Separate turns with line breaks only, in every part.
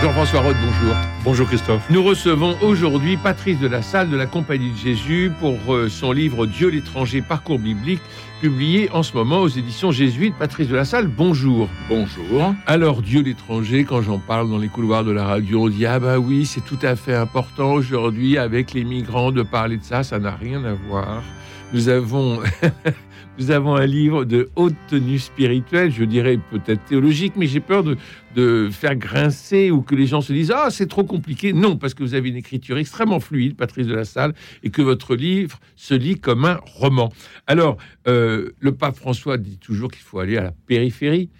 Jean-François Roth, bonjour.
Bonjour Christophe.
Nous recevons aujourd'hui Patrice de la Salle de la Compagnie de Jésus pour euh, son livre Dieu l'étranger, parcours biblique, publié en ce moment aux éditions jésuites. Patrice de la Salle, bonjour.
Bonjour.
Alors, Dieu l'étranger, quand j'en parle dans les couloirs de la radio, on dit Ah bah oui, c'est tout à fait important aujourd'hui avec les migrants de parler de ça, ça n'a rien à voir. Nous avons Nous avons un livre de haute tenue spirituelle, je dirais peut-être théologique, mais j'ai peur de, de, faire grincer ou que les gens se disent Ah, c'est trop compliqué. Non, parce que vous avez une écriture extrêmement fluide, Patrice de la Salle, et que votre livre se lit comme un roman. Alors, euh, le pape François dit toujours qu'il faut aller à la périphérie.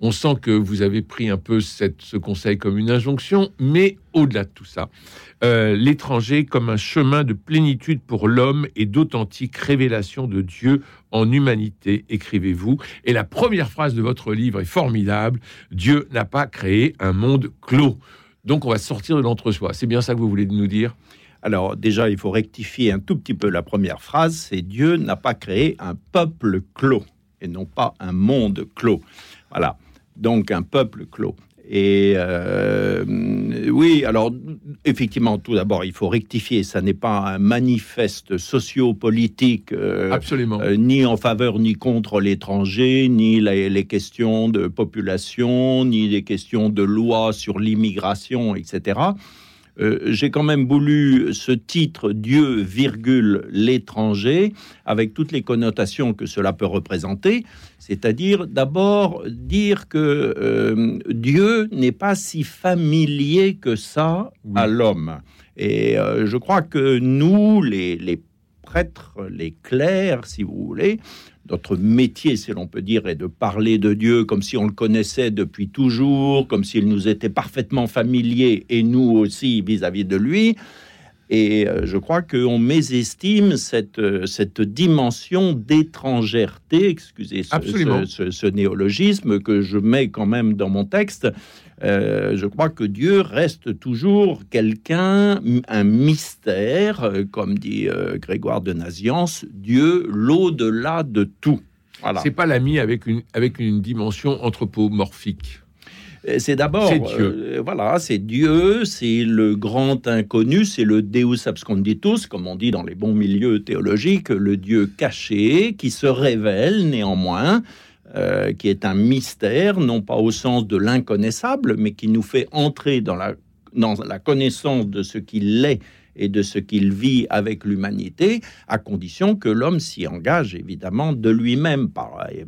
On sent que vous avez pris un peu ce conseil comme une injonction, mais au-delà de tout ça, euh, l'étranger comme un chemin de plénitude pour l'homme et d'authentique révélation de Dieu en humanité, écrivez-vous. Et la première phrase de votre livre est formidable. Dieu n'a pas créé un monde clos. Donc on va sortir de l'entre-soi. C'est bien ça que vous voulez nous dire?
Alors déjà, il faut rectifier un tout petit peu la première phrase, c'est Dieu n'a pas créé un peuple clos et non pas un monde clos. Voilà donc un peuple clos. Et euh, oui, alors effectivement, tout d'abord, il faut rectifier. Ça n'est pas un manifeste sociopolitique,
euh, absolument,
euh, ni en faveur ni contre l'étranger, ni les, les, questions de population, ni les questions de loi sur l'immigration, etc. Euh, j'ai quand même voulu ce titre Dieu, virgule, l'étranger, avec toutes les connotations que cela peut représenter, c'est-à-dire d'abord dire que euh, Dieu n'est pas si familier que ça à l'homme. Et euh, je crois que nous, les, les prêtres, les clercs, si vous voulez, notre métier, si l'on peut dire, est de parler de Dieu comme si on le connaissait depuis toujours, comme s'il nous était parfaitement familier, et nous aussi vis-à-vis de lui. Et euh, je crois qu'on mésestime cette, euh, cette dimension d'étrangèreté, excusez ce, ce, néologisme que je mets quand même dans mon texte, euh, je crois que Dieu reste toujours quelqu'un, un mystère, comme dit euh, Grégoire de Naziance, Dieu l'au-delà de tout.
Voilà. C'est pas l'ami avec une, avec une dimension anthropomorphique.
C'est d'abord, euh, voilà, c'est Dieu, c'est le grand inconnu, c'est le Deus absconditus, comme on dit dans les bons milieux théologiques, le Dieu caché qui se révèle néanmoins euh, qui est un mystère, non pas au sens de l'inconnaissable, mais qui nous fait entrer dans la, dans la connaissance de ce qu'il est et de ce qu'il vit avec l'humanité, à condition que l'homme s'y engage évidemment de lui-même,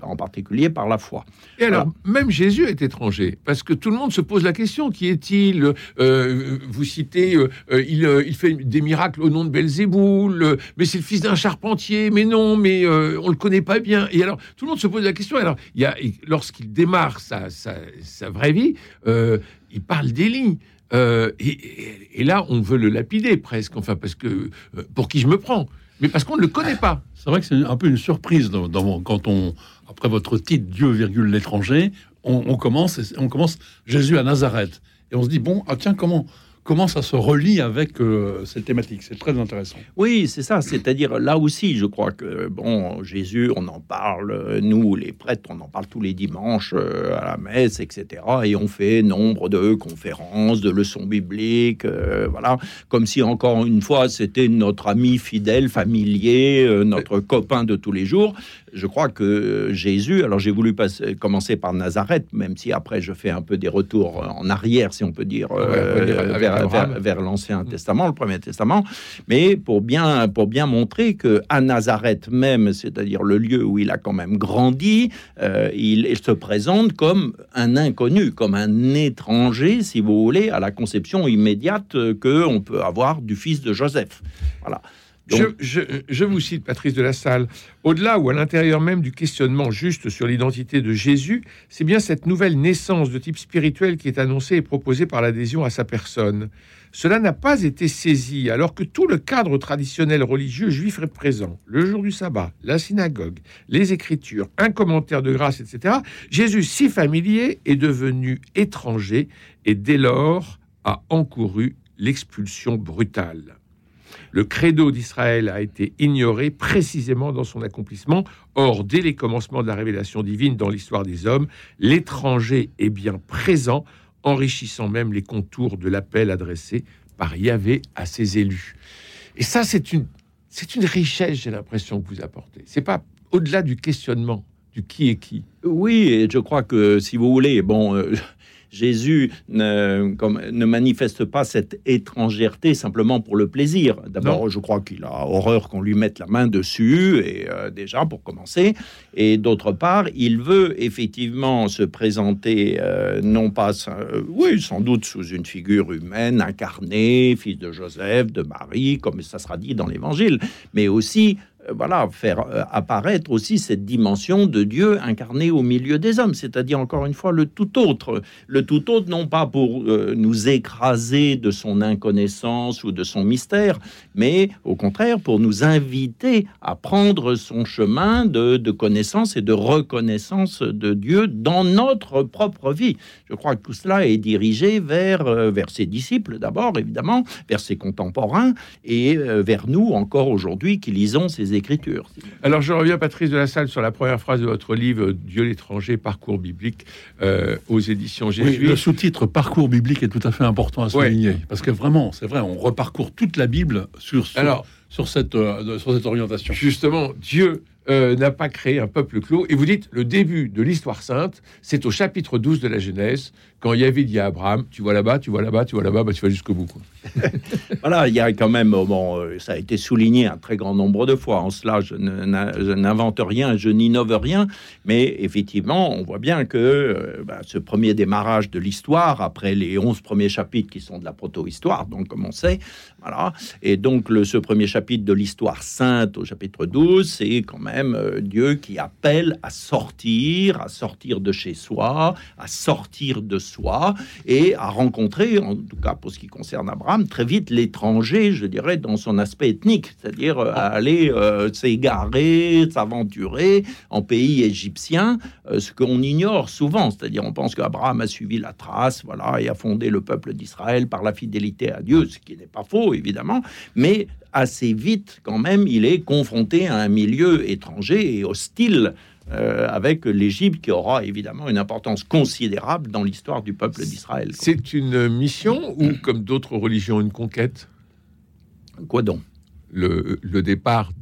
en particulier par la foi.
Et alors, même Jésus est étranger, parce que tout le monde se pose la question qui est-il? Euh, Vous citez, euh, il, euh, il, fait des miracles au nom de Belzéboul, mais c'est le fils d'un charpentier, mais non, mais on le connaît pas bien. Et alors, tout le monde se pose la question. Alors, il y a, lorsqu'il démarre sa, sa, sa vraie vie, il parle d'Élie. Euh, et, là, on veut le lapider presque, enfin, parce que euh, pour qui je me prends Mais parce qu'on ne le connaît pas.
C'est vrai que c'est un peu une surprise dans, quand on, après votre titre Dieu, virgule l'étranger, on, commence, on commence Jésus à Nazareth. Et on se dit, bon, ah tiens, comment, comment ça se relie avec euh, cette thématique. C'est très intéressant.
Oui, c'est ça. C'est-à-dire là aussi, je crois que bon, Jésus, on en parle, nous, les prêtres, on en parle tous les dimanches euh, à la messe, etc. Et on fait nombre de conférences, de leçons bibliques, euh, voilà, comme si encore une fois c'était notre ami fidèle, familier, notre copain de tous les jours je crois que Jésus, alors j'ai voulu passer, commencer par Nazareth, même si après je fais un peu des retours en arrière, si on peut dire, euh, vers, l'Ancien mm. Testament, le Premier Testament, mais pour bien, pour bien montrer que à Nazareth même, c'est-à-dire le lieu où il a quand même grandi, euh, il, il, se présente comme un inconnu, comme un étranger, si vous voulez, à la conception immédiate que on peut avoir du fils de Joseph. Voilà.
Je, je, je, vous cite Patrice de la Salle. Au-delà ou à l'intérieur même du questionnement juste sur l'identité de Jésus, c'est bien cette nouvelle naissance de type spirituel qui est annoncée et proposée par l'adhésion à sa personne. Cela n'a pas été saisi alors que tout le cadre traditionnel religieux juif est présent. Le jour du sabbat, la synagogue, les écritures, un commentaire de grâce, etc. Jésus, si familier, est devenu étranger et dès lors a encouru l'expulsion brutale. Le credo d'Israël a été ignoré précisément dans son accomplissement. Or, dès les commencements de la révélation divine dans l'histoire des hommes, l'étranger est bien présent, enrichissant même les contours de l'appel adressé par Yahvé à ses élus. Et ça, c'est une, c'est une richesse, j'ai l'impression que vous apportez. C'est pas au-delà du questionnement du qui est qui.
Oui, et je crois que si vous voulez, bon. Euh, Jésus ne, comme, ne, manifeste pas cette étrangèreté simplement pour le plaisir. D'abord, je crois qu'il a horreur qu'on lui mette la main dessus, et euh, déjà pour commencer. Et d'autre part, il veut effectivement se présenter, euh, non pas, euh, oui, sans doute sous une figure humaine, incarnée, fils de Joseph, de Marie, comme ça sera dit dans l'Évangile, mais aussi voilà, faire euh, apparaître aussi cette dimension de Dieu incarné au milieu des hommes, c'est-à-dire encore une fois le tout autre. Le tout autre, non pas pour euh, nous écraser de son inconnaissance ou de son mystère, mais au contraire pour nous inviter à prendre son chemin de, de connaissance et de reconnaissance de Dieu dans notre propre vie. Je crois que tout cela est dirigé vers, vers ses disciples d'abord, évidemment, vers ses contemporains et vers nous encore aujourd'hui qui lisons ces
Alors je reviens, Patrice de la Salle, sur la première phrase de votre livre Dieu l'étranger, parcours biblique euh, aux éditions Jésus.
le sous-titre Parcours biblique est tout à fait important à souligner, parce que vraiment, c'est vrai, on reparcourt toute la Bible sur, sur, sur cette, euh, sur cette orientation.
Justement, Dieu euh, n'a pas créé un peuple clos. Et vous dites, le début de l'histoire sainte, c'est au chapitre 12 de la Genèse, quand Yahvé dit à Abraham, tu vois là-bas, tu vois là-bas, tu vois là-bas, bah, tu vas jusqu'au bout.
voilà, il y a quand même, bon, euh, ça a été souligné un très grand nombre de fois. En cela, je n'invente rien, je n'innove rien, mais effectivement, on voit bien que euh, bah, ce premier démarrage de l'histoire, après les 11 premiers chapitres qui sont de la proto-histoire, donc comme on sait, voilà, et donc le, ce premier chapitre de l'histoire sainte au chapitre 12, c'est quand même euh, Dieu qui appelle à sortir, à sortir de chez soi, à sortir de soi et à rencontrer, en tout cas pour ce qui concerne Abraham, très vite l'étranger, je dirais, dans son aspect ethnique, c'est-à-dire euh, à aller euh, s'égarer, s'aventurer en pays égyptien, ce qu'on ignore souvent, c'est-à-dire on pense qu'Abraham a suivi la trace, voilà, et a fondé le peuple d'Israël par la fidélité à Dieu, ce qui n'est pas faux évidemment, mais assez vite quand même, il est confronté à un milieu étranger et hostile euh, avec l'Égypte qui aura évidemment une importance considérable dans l'histoire du peuple d'Israël.
C'est une mission ou, comme d'autres religions, une conquête?
Quoi donc?
Le, départ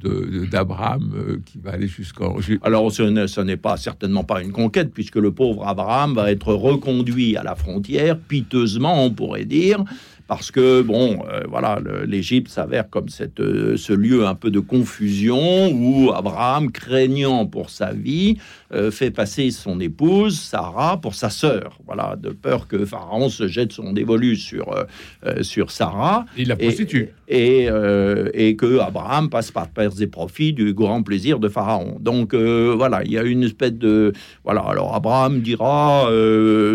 d'Abraham euh, qui va aller jusqu'en...
Alors ce n'est pas certainement pas une conquête puisque le pauvre Abraham va être reconduit à la frontière, piteusement on pourrait dire, parce que, bon, euh, voilà, l'Égypte s'avère comme cette, euh, ce lieu un peu de confusion où Abraham, craignant pour sa vie, euh, fait passer son épouse, Sarah, pour sa sœur. Voilà, de peur que Pharaon se jette son dévolu sur, sur Sarah.
Il la prostitue.
Et, et, que Abraham passe par perte et profits du grand plaisir de Pharaon. Donc, voilà, il y a une espèce de. Voilà, alors Abraham dira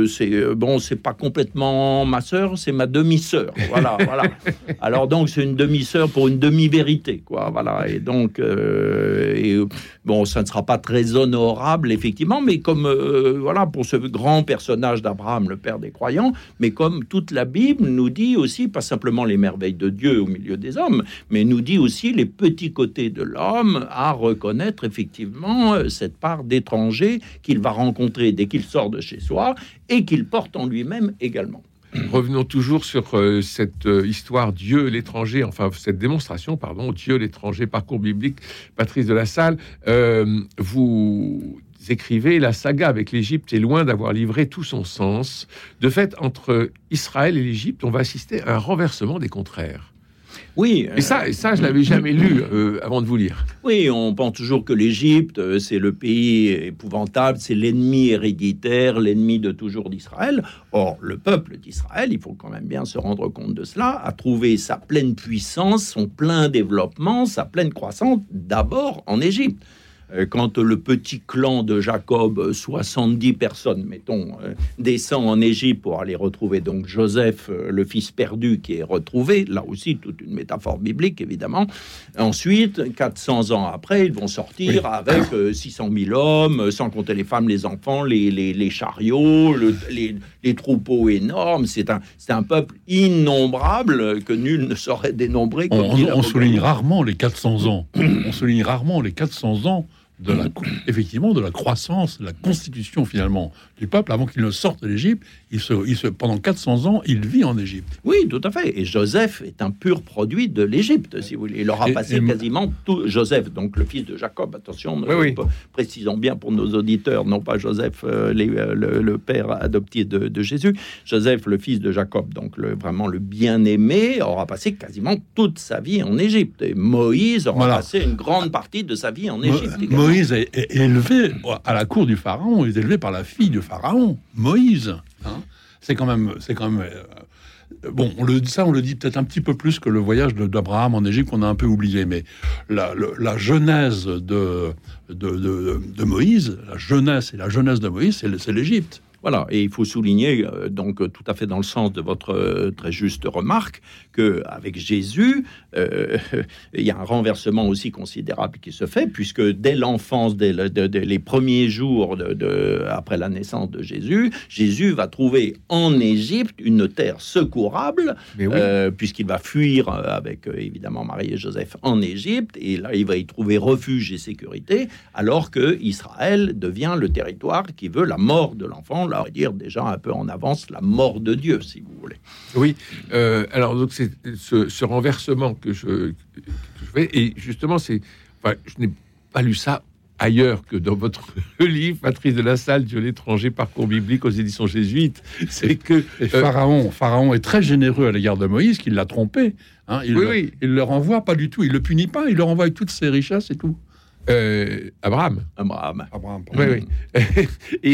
c'est bon, c'est pas complètement ma sœur, c'est ma demi-sœur. Voilà, voilà. Alors donc c'est une demi-sœur pour une demi-vérité, quoi. Voilà. Et donc, euh, et, bon, ça ne sera pas très honorable, effectivement, mais comme euh, voilà pour ce grand personnage d'Abraham, le père des croyants, mais comme toute la Bible nous dit aussi, pas simplement les merveilles de Dieu au milieu des hommes, mais nous dit aussi les petits côtés de l'homme à reconnaître effectivement euh, cette part d'étranger qu'il va rencontrer dès qu'il sort de chez soi et qu'il porte en lui-même également.
Revenons toujours sur euh, cette euh, histoire Dieu l'étranger, enfin cette démonstration, pardon, Dieu l'étranger, parcours biblique. Patrice de la Salle, euh, vous écrivez la saga avec l'Égypte est loin d'avoir livré tout son sens. De fait, entre Israël et l'Égypte, on va assister à un renversement des contraires.
Oui.
Et ça, et ça je l'avais jamais lu euh, avant de vous lire.
Oui, on pense toujours que l'Égypte, euh, c'est le pays épouvantable, c'est l'ennemi héréditaire, l'ennemi de toujours d'Israël. Or, le peuple d'Israël, il faut quand même bien se rendre compte de cela, a trouvé sa pleine puissance, son plein développement, sa pleine croissance d'abord en Égypte. Euh, quand le petit clan de Jacob, 70 personnes, mettons, euh, descend en Égypte pour aller retrouver donc Joseph, euh, le fils perdu qui est retrouvé, là aussi toute une métaphore biblique évidemment. Ensuite, 400 ans après, ils vont sortir avec 600 000 hommes, sans compter les femmes, les enfants, les, les, chariots, les, les, troupeaux énormes. C'est un, c'est un peuple innombrable que nul ne saurait dénombrer.
on, on souligne rarement les 400 ans. on souligne rarement les 400 ans de la, effectivement, de la croissance, de la constitution finalement du peuple avant qu'il ne sorte d'Égypte. Il se, il se, pendant 400 ans, il vit en Égypte.
Oui, tout à fait. Et Joseph est un pur produit de l'Égypte, si vous voulez. Il aura passé quasiment tout. Joseph, donc le fils de Jacob, attention, précisons bien pour nos auditeurs, non pas Joseph, euh, euh, le, père adopté de, Jésus, Joseph, le fils de Jacob, donc le, vraiment le bien-aimé, aura passé quasiment toute sa vie en Égypte. Et Moïse aura passé une grande partie de sa vie en Égypte.
Moïse est, élevé à la cour du Pharaon, il est élevé par la fille du Pharaon, Moïse. Hein. c'est quand même, c'est quand même. Euh, bon, on le, ça, on le dit peut-être un petit peu plus que le voyage d'Abraham en Égypte qu'on a un peu oublié, mais la, genèse de de, de, Moïse, la jeunesse et la jeunesse de Moïse, c'est l'Égypte.
Voilà, et il faut souligner, euh, donc tout à fait dans le sens de votre euh, très juste remarque, que avec Jésus, euh, il y a un renversement aussi considérable qui se fait, puisque dès l'enfance, dès, les premiers jours de, après la naissance de Jésus, Jésus va trouver en Égypte une terre secourable, puisqu'il va fuir avec évidemment Marie et Joseph en Égypte, et là il va y trouver refuge et sécurité, alors que Israël devient le territoire qui veut la mort de l'enfant on va dire déjà un peu en avance la mort de Dieu, si vous voulez.
Oui, euh, alors donc c'est ce, renversement que je, fais, et justement, c'est, enfin, je n'ai pas lu ça ailleurs que dans votre livre, Patrice de la Salle, Dieu l'étranger, parcours biblique aux éditions jésuites. C'est que
euh, Pharaon, Pharaon est très généreux à l'égard de Moïse, qui l'a trompé. Hein, il, oui, il le renvoie pas du tout, il le punit pas, il le renvoie avec toutes ses richesses et tout.
Euh, Abraham.
Abraham.
Abraham
oui, oui. et,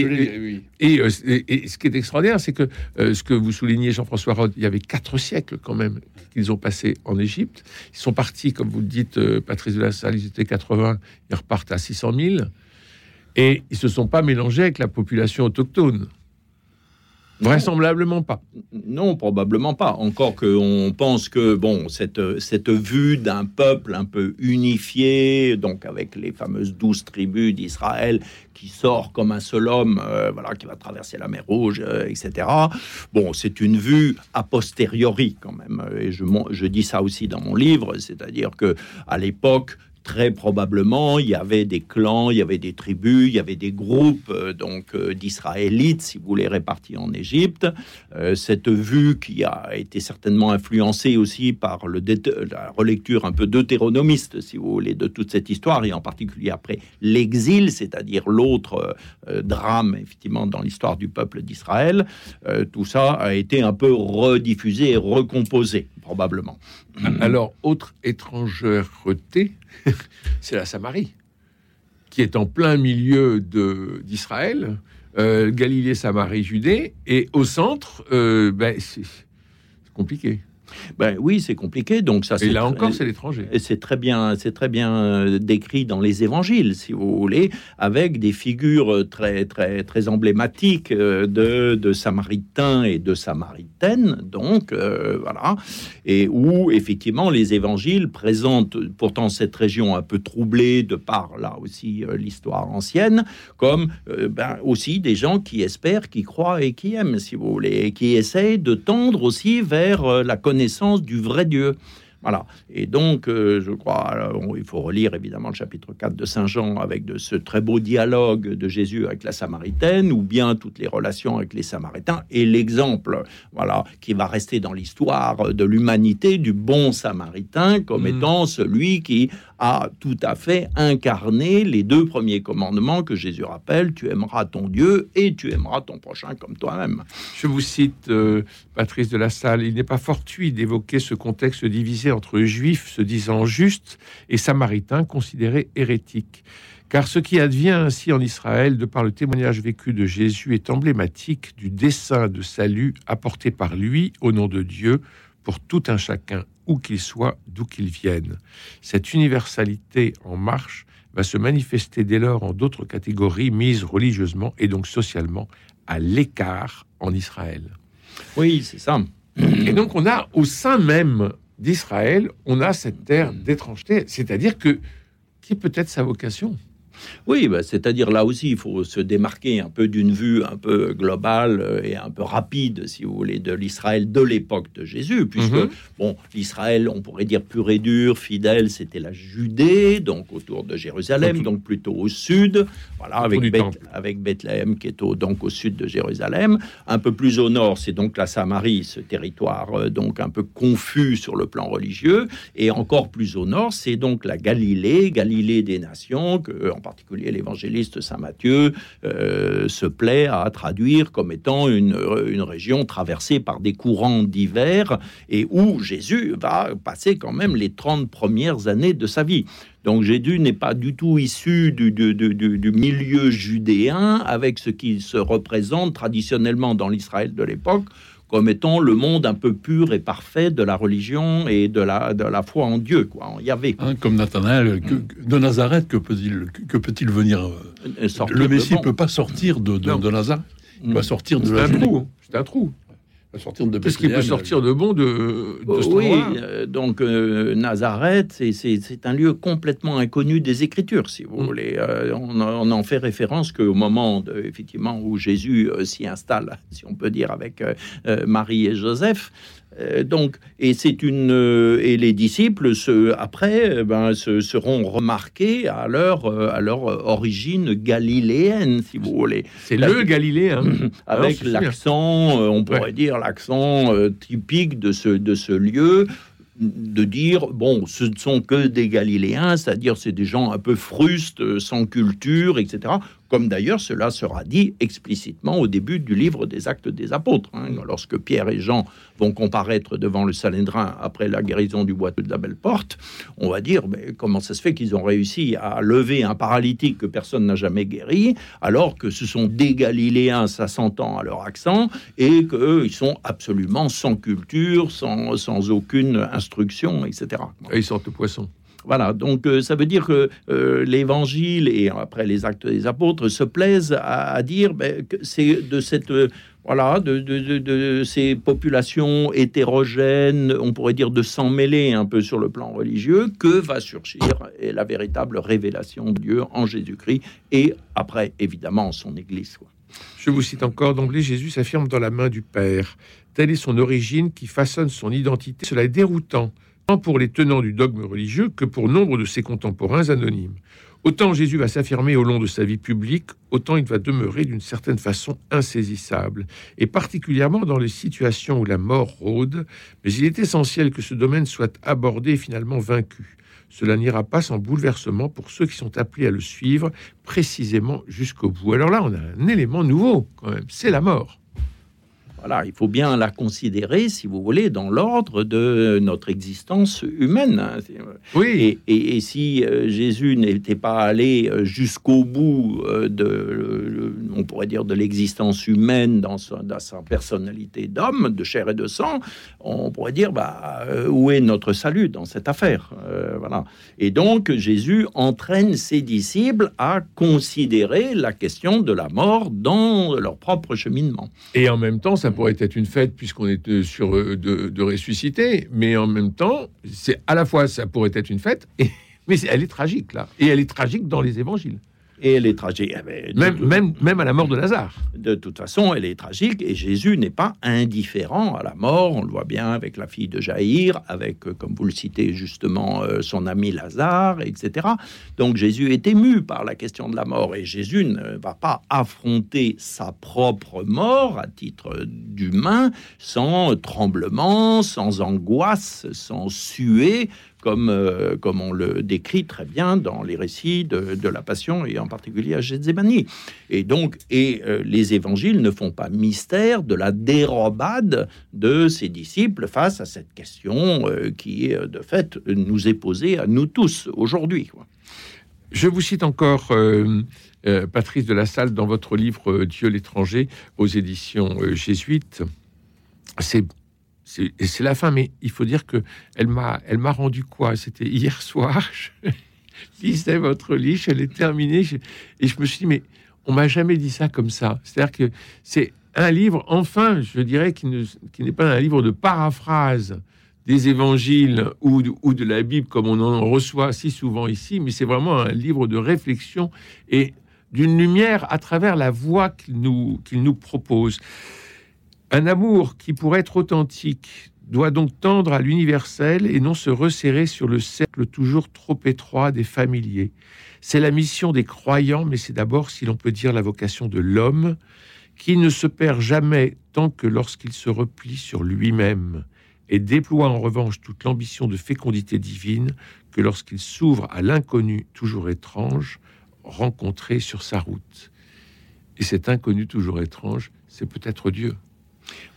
et, euh, et, et, ce qui est extraordinaire, c'est que euh, ce que vous soulignez, Jean-François Rode, il y avait quatre siècles quand même qu'ils ont passé en Égypte. Ils sont partis, comme vous le dites, Patrice de la Salle, ils étaient 80, ils repartent à 600 000. Et ils se sont pas mélangés avec la population autochtone. Vraisemblablement pas.
Non, probablement pas. Encore qu'on pense que bon, cette, cette vue d'un peuple un peu unifié, donc avec les fameuses douze tribus d'Israël qui sort comme un seul homme, euh, voilà, qui va traverser la mer Rouge, euh, etc. Bon, c'est une vue a posteriori quand même. Et je, je dis ça aussi dans mon livre, c'est-à-dire que à l'époque, très probablement, il y avait des clans, il y avait des tribus, il y avait des groupes euh, donc euh, d'Israélites, si vous voulez, répartis en Égypte. Euh, cette vue qui a été certainement influencée aussi par le la relecture un peu deutéronomiste, si vous voulez, de toute cette histoire, et en particulier après l'exil, c'est-à-dire l'autre drame, effectivement, dans l'histoire du peuple d'Israël. tout ça a été un peu rediffusé et recomposé, probablement.
Alors, autre étrangereté, c'est la Samarie, qui est en plein milieu d'Israël, euh, Galilée, Samarie, Judée, et au centre, euh, ben, c'est compliqué.
Ben oui, c'est compliqué. Donc ça,
et là encore, c'est l'étranger.
Et c'est très bien, c'est très bien euh, décrit dans les évangiles, si vous voulez, avec des figures très très très emblématiques euh, de, de samaritains et de samaritaines. Donc euh, voilà, et où effectivement les évangiles présentent pourtant cette région un peu troublée de par là aussi l'histoire ancienne, comme ben, aussi des gens qui espèrent, qui croient et qui aiment, si vous voulez, et qui essayent de tendre aussi vers la connaissance du vrai Dieu. Voilà. Et donc, euh, je crois, il faut relire évidemment le chapitre 4 de Saint Jean avec de ce très beau dialogue de Jésus avec la Samaritaine, ou bien toutes les relations avec les Samaritains, et l'exemple, voilà, qui va rester dans l'histoire de l'humanité du bon Samaritain comme mmh. étant celui qui a tout à fait incarné les deux premiers commandements que Jésus rappelle, tu aimeras ton Dieu et tu aimeras ton prochain comme toi-même.
Je vous cite, euh, Patrice de la Salle, il n'est pas fortuit d'évoquer ce contexte divisé entre juifs se disant justes et samaritains considérés hérétiques. Car ce qui advient ainsi en Israël, de par le témoignage vécu de Jésus, est emblématique du dessein de salut apporté par lui au nom de Dieu pour tout un chacun, où qu'il soit, d'où qu'il vienne. Cette universalité en marche va se manifester dès lors en d'autres catégories mises religieusement et donc socialement à l'écart en Israël.
Oui, c'est ça.
Et donc on a au sein même d'Israël, on a cette terre d'étrangeté, c'est-à-dire que qui peut être sa vocation?
Oui, bah, c'est-à-dire là aussi, il faut se démarquer un peu d'une vue un peu globale euh, et un peu rapide, si vous voulez, de l'Israël de l'époque de Jésus, puisque, mhm. bon, l'Israël, on pourrait dire pur et dur, fidèle, c'était la Judée, donc autour de Jérusalem, donc plutôt au sud, voilà, avec, avec Bethléem qui est au, donc au sud de Jérusalem. Un peu plus au nord, c'est donc la Samarie, ce territoire euh, donc un peu confus sur le plan religieux, et encore plus au nord, c'est donc la Galilée, Galilée des nations, que, en particulier l'évangéliste Saint Matthieu, euh, se plaît à traduire comme étant une, une, région traversée par des courants divers et où Jésus va passer quand même les 30 premières années de sa vie. Donc Jésus n'est pas du tout issu du, du, milieu judéen avec ce qui se représente traditionnellement dans l'Israël de l'époque comme étant le monde un peu pur et parfait de la religion et de la, de la foi en Dieu, quoi, en Yahvé.
Hein, comme Nathanaël, de Nazareth, que peut-il que peut venir euh, Le Messie ne peut pas sortir de, de, de Nazareth. Il va sortir de
C'est un trou. C'est un trou Qu'est-ce qui peut sortir de bon de,
de Oui, euh, donc euh, Nazareth, c'est un lieu complètement inconnu des Écritures, si vous mm. voulez. Euh, on, on, en fait référence qu'au moment, de, effectivement, où Jésus s'y installe, si on peut dire, avec Marie et Joseph. Euh, donc, et c'est une euh, et les disciples se, après euh, ben, se, seront remarqués à leur à leur origine galiléenne, si vous voulez.
C'est le galiléen,
avec l'accent, on pourrait dire l'accent typique de ce de ce lieu de dire bon, ce ne sont que des Galiléens, c'est-à-dire c'est des gens un peu frustes, sans culture, etc comme d'ailleurs cela sera dit explicitement au début du livre des Actes des Apôtres, hein, lorsque Pierre et Jean vont comparaître devant le Saléndrin après la guérison du boiteux de la Belle Porte, on va dire mais comment ça se fait qu'ils ont réussi à lever un paralytique que personne n'a jamais guéri, alors que ce sont des Galiléens, ça s'entend à leur accent, et qu'eux, ils sont absolument sans culture, sans, sans aucune instruction, etc.
Et ils sortent de poisson.
Voilà, donc euh, ça veut dire que euh, l'Évangile et après les actes des apôtres se plaisent à, dire ben, que c'est de cette euh, voilà, de, ces populations hétérogènes, on pourrait dire de s'en mêler un peu sur le plan religieux, que va surgir la véritable révélation de Dieu en Jésus-Christ et après, évidemment, en son Église.
Je vous cite encore d'emblée, Jésus s'affirme dans la main du Père. Telle est son origine qui façonne son identité. Cela est déroutant tant pour les tenants du dogme religieux que pour nombre de ses contemporains anonymes. Autant Jésus va s'affirmer au long de sa vie publique, autant il va demeurer d'une certaine façon insaisissable, et particulièrement dans les situations où la mort rôde, mais il est essentiel que ce domaine soit abordé et finalement vaincu. Cela n'ira pas sans bouleversement pour ceux qui sont appelés à le suivre précisément jusqu'au bout. Alors là, on a un élément nouveau quand même, c'est la mort.
Voilà, il faut bien la considérer, si vous voulez, dans l'ordre de notre existence humaine.
Oui.
Et, si euh, Jésus n'était pas allé euh, jusqu'au bout euh, de, on pourrait dire, de l'existence humaine dans sa, personnalité d'homme, de chair et de sang, on pourrait dire, bah, où est notre salut dans cette affaire Voilà. Et donc, Jésus entraîne ses disciples à considérer la question de la mort dans leur propre cheminement.
Et en même temps, ça pourrait être une fête puisqu'on est euh, sur euh, de, ressusciter, mais en même temps, c'est à la fois ça pourrait être une fête, mais elle est tragique là, et elle est tragique dans les évangiles.
Et elle est tragique.
Même, même, même à la mort de Lazare.
De toute façon, elle est tragique. Et Jésus n'est pas indifférent à la mort. On le voit bien avec la fille de Jaïr, avec, euh, comme vous le citez justement, euh, son ami Lazare, etc. Donc Jésus est ému par la question de la mort. Et Jésus ne va pas affronter sa propre mort à titre d'humain sans tremblement, sans angoisse, sans suer comme, euh, comme on le décrit très bien dans les récits de, la Passion et en particulier à Gethsemane. Et donc, et euh, les évangiles ne font pas mystère de la dérobade de ses disciples face à cette question euh, qui, euh, de fait, nous est posée à nous tous aujourd'hui.
Je vous cite encore Patrice de la Salle dans votre livre Dieu l'étranger aux éditions jésuites. C'est c'est la fin, mais il faut dire que elle m'a elle m'a rendu quoi? C'était hier soir. Je lisais votre livre, je l'ai terminé je- et je me suis dit mais on m'a jamais dit ça comme ça. C'est-à-dire que c'est un livre, enfin, je dirais, qui n'est pas un livre de paraphrase des évangiles ou, de- ou de la Bible comme on en reçoit si souvent ici, mais c'est vraiment un livre de réflexion et d'une lumière à travers la voix qu'il nous, qu'il nous propose. Un amour qui, pour être authentique, doit donc tendre à l'universel et non se resserrer sur le cercle toujours trop étroit des familiers. C'est la mission des croyants, mais c'est d'abord, si l'on peut dire, la vocation de l'homme, qui ne se perd jamais tant que lorsqu'il se replie sur lui-même et déploie en revanche toute l'ambition de fécondité divine que lorsqu'il s'ouvre à l'inconnu toujours étrange rencontré sur sa route. Et cet inconnu toujours étrange, c'est peut-être Dieu.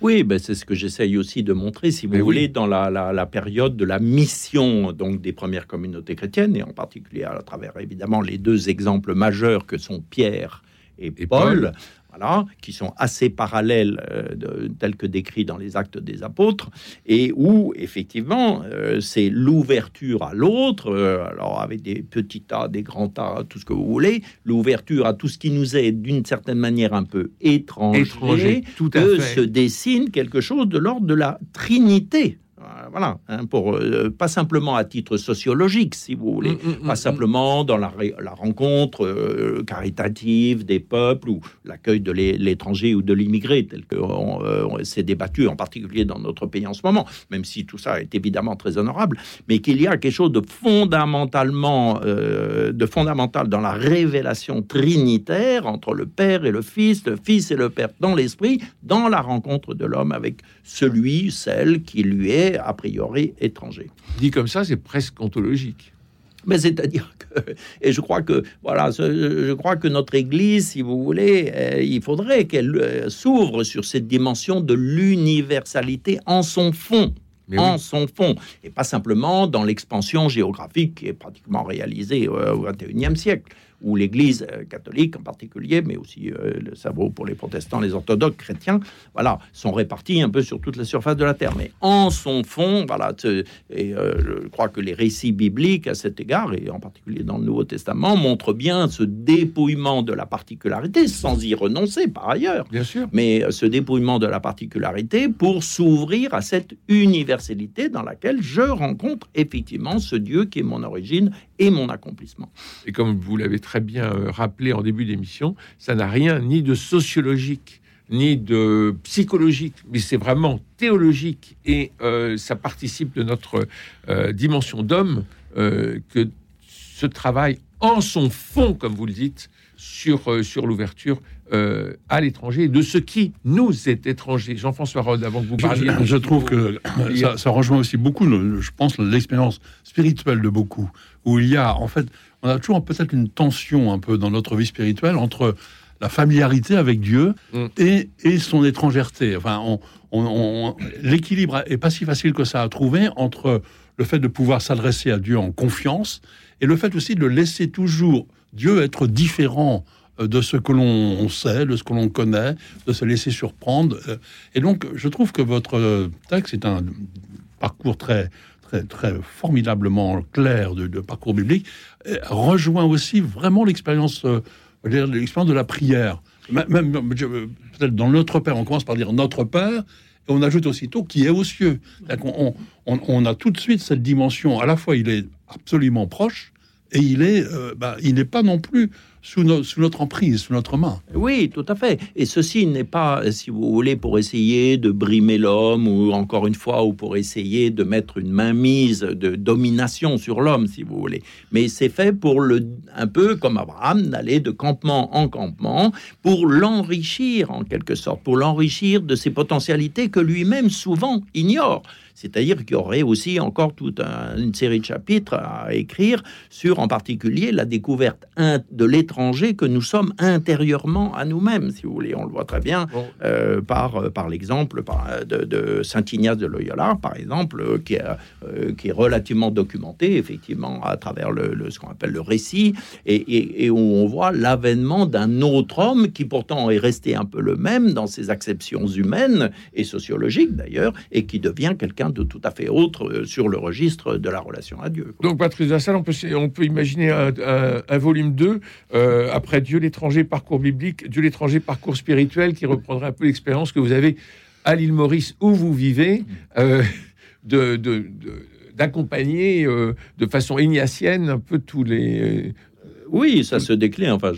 Oui, ben c'est ce que j'essaye aussi de montrer, si vous
Mais oui.
voulez, dans la, la- la période de la mission donc des premières communautés chrétiennes, et en particulier à travers évidemment les deux exemples majeurs que sont Pierre et,
Et
Paul,
Paul.
Voilà, qui sont assez parallèles, euh, de- tels que décrits dans les Actes des Apôtres, et où effectivement euh, c'est l'ouverture à l'autre, euh, alors avec des petits tas, des grands tas, tout ce que vous voulez, l'ouverture à tout ce qui nous est d'une certaine manière un peu étranger,
Étranger, tout à
que
fait.
se dessine quelque chose de l'ordre de la Trinité. Euh, Voilà, hein, pour euh, pas simplement à titre sociologique, si vous voulez,
Mm, mm,
pas
mm,
simplement dans la, rencontre euh, caritative des peuples ou l'accueil de l'é- l'étranger ou de l'immigré, tel que on, euh, on s'est débattu en particulier dans notre pays en ce moment, même si tout ça est évidemment très honorable, mais qu'il y a quelque chose de fondamentalement, de fondamental dans la révélation trinitaire entre le Père et le Fils, le Fils et le Père dans l'esprit, dans la rencontre de l'homme avec celui, celle qui lui est a priori étranger.
Dit comme ça, c'est presque ontologique.
Mais c'est-à-dire que, et je crois que, voilà, je crois que notre Église, si vous voulez, euh, il faudrait qu'elle euh, s'ouvre sur cette dimension de l'universalité en son fond.
Mais
en
oui.
son fond, et pas simplement dans l'expansion géographique qui est pratiquement réalisée euh, au XXIe siècle, où l'Église euh, catholique en particulier, mais aussi euh, le ça vaut pour les protestants, les orthodoxes chrétiens, voilà, sont répartis un peu sur toute la surface de la terre. Mais en son fond, voilà, et euh, je crois que les récits bibliques à cet égard, et en particulier dans le Nouveau Testament, montrent bien ce dépouillement de la particularité, sans y renoncer par ailleurs
Bien sûr.
mais ce dépouillement de la particularité pour s'ouvrir à cette universalité dans laquelle je rencontre effectivement ce Dieu qui est mon origine et mon accomplissement.
Et comme vous l'avez très bien euh, rappelé en début d'émission, ça n'a rien ni de sociologique, ni de psychologique, mais c'est vraiment théologique et euh, ça participe de notre euh, dimension d'homme euh, que ce travail en son fond, comme vous le dites, sur, sur l'ouverture euh, à l'étranger, de ce qui nous est étranger. Jean-François Rode, avant que vous parliez...
je trouve que ça, ça rejoint aussi beaucoup, je pense, l'expérience spirituelle de beaucoup, où il y a, en fait, on a toujours peut-être une tension un peu dans notre vie spirituelle entre la familiarité avec Dieu
Mm.
et, et son étrangèreté. Enfin, on, on- on- l'équilibre est pas si facile que ça à trouver entre le fait de pouvoir s'adresser à Dieu en confiance et le fait aussi de laisser toujours Dieu être différent euh, de ce que l'on sait, de ce que l'on connaît, de se laisser surprendre. euh, Et donc, je trouve que votre euh, texte est un parcours très, très, formidablement clair de, parcours biblique, rejoint aussi vraiment l'expérience, euh, de la prière. Même, peut-être dans Notre Père, on commence par dire Notre Père, et on ajoute aussitôt qui est aux cieux. On, on- a tout de suite cette dimension. À la fois, il est absolument proche, et il euh, bah, il n'est pas non plus sous, no- sous notre emprise, sous notre main.
Oui, tout à fait. Et ceci n'est pas, si vous voulez, pour essayer de brimer l'homme ou encore une fois, ou pour essayer de mettre une mainmise de domination sur l'homme, si vous voulez. Mais c'est fait pour le, un peu comme Abraham, d'aller de campement en campement pour l'enrichir en quelque sorte, pour l'enrichir de ses potentialités que lui-même souvent ignore. C'est-à-dire qu'il y aurait aussi encore toute une série de chapitres à écrire sur en particulier la découverte de l'étranger que nous sommes intérieurement à nous-mêmes, si vous voulez. On le voit très bien euh, par, euh, par l'exemple de, Saint Ignace de Loyola, par exemple, euh, qui, est, qui est relativement documenté, effectivement, à travers le, ce qu'on appelle le récit, et, et où on voit l'avènement d'un autre homme qui pourtant est resté un peu le même dans ses acceptions humaines et sociologiques d'ailleurs, et qui devient quelqu'un de tout à fait autre euh, sur le registre de la relation à Dieu.
Donc, Patrice Lassalle, on peut, on peut imaginer un, volume 2, euh, après Dieu l'étranger, parcours biblique, Dieu l'étranger, parcours spirituel, qui reprendrait un peu l'expérience que vous avez à l'île Maurice où vous vivez, euh, d'accompagner de façon ignatienne un peu tous les,
oui, ça se décline. Enfin,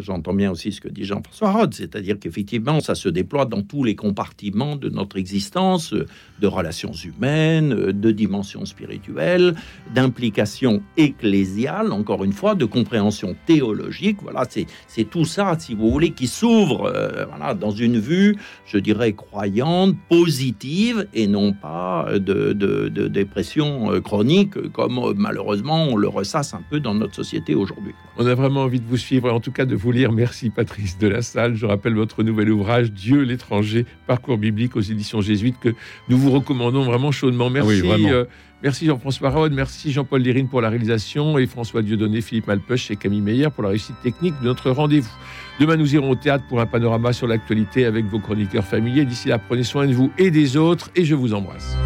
j'entends bien aussi ce que dit Jean-François Rode, c'est-à-dire qu'effectivement, ça se déploie dans tous les compartiments de notre existence, de relations humaines, de dimensions spirituelles, d'implication ecclésiale, encore une fois, de compréhension théologique. Voilà, c'est tout ça, si vous voulez, qui s'ouvre euh, voilà, dans une vue, je dirais, croyante, positive, et non pas de, de dépression euh, chronique, comme euh, malheureusement on le ressasse un peu dans notre société aujourd'hui.
On a vraiment envie de vous suivre, en tout cas de vous lire. Merci Patrice de la Salle. Je rappelle votre nouvel ouvrage, Dieu l'étranger, parcours biblique aux éditions jésuites, que nous vous recommandons vraiment chaudement. Ah merci. Euh, merci Jean-François Rode, merci Jean-Paul Lérine pour la réalisation et François Dieudonné, Philippe Malpeuch et Camille Meyer pour la réussite technique de notre rendez-vous. Demain, nous irons au théâtre pour un panorama sur l'actualité avec vos chroniqueurs familiers. D'ici là, prenez soin de vous et des autres et je vous embrasse.